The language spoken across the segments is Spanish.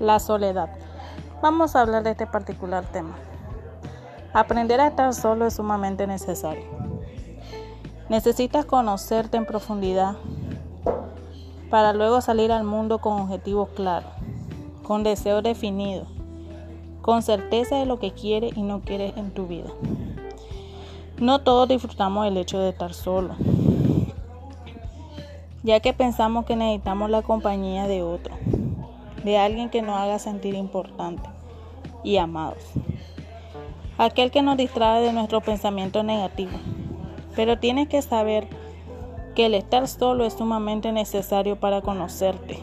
La soledad. Vamos a hablar de este particular tema. Aprender a estar solo es sumamente necesario. Necesitas conocerte en profundidad para luego salir al mundo con objetivos claros, con deseos definidos, con certeza de lo que quieres y no quieres en tu vida. No todos disfrutamos el hecho de estar solo, ya que pensamos que necesitamos la compañía de otro de alguien que nos haga sentir importantes y amados. Aquel que nos distrae de nuestro pensamiento negativo. Pero tienes que saber que el estar solo es sumamente necesario para conocerte,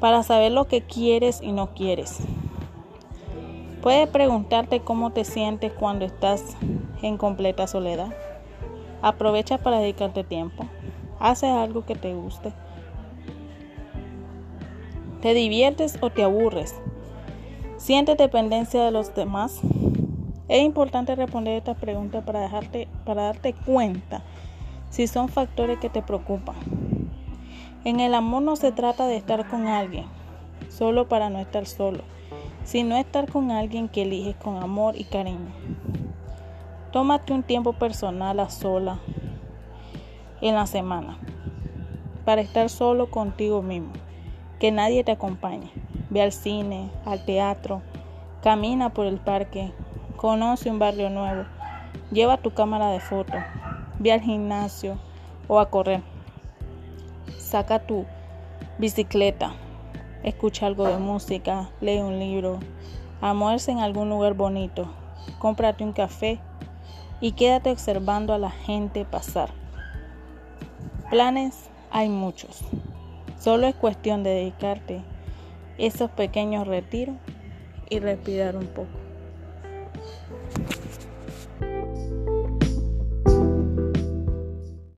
para saber lo que quieres y no quieres. Puedes preguntarte cómo te sientes cuando estás en completa soledad. Aprovecha para dedicarte tiempo. Haces algo que te guste. ¿Te diviertes o te aburres? ¿Sientes dependencia de los demás? Es importante responder esta pregunta para, dejarte, para darte cuenta si son factores que te preocupan. En el amor no se trata de estar con alguien solo para no estar solo, sino estar con alguien que eliges con amor y cariño. Tómate un tiempo personal a sola en la semana para estar solo contigo mismo que nadie te acompañe. Ve al cine, al teatro, camina por el parque, conoce un barrio nuevo, lleva tu cámara de fotos, ve al gimnasio o a correr. Saca tu bicicleta, escucha algo de música, lee un libro, almuerza en algún lugar bonito, cómprate un café y quédate observando a la gente pasar. Planes hay muchos. Solo es cuestión de dedicarte esos pequeños retiros y respirar un poco.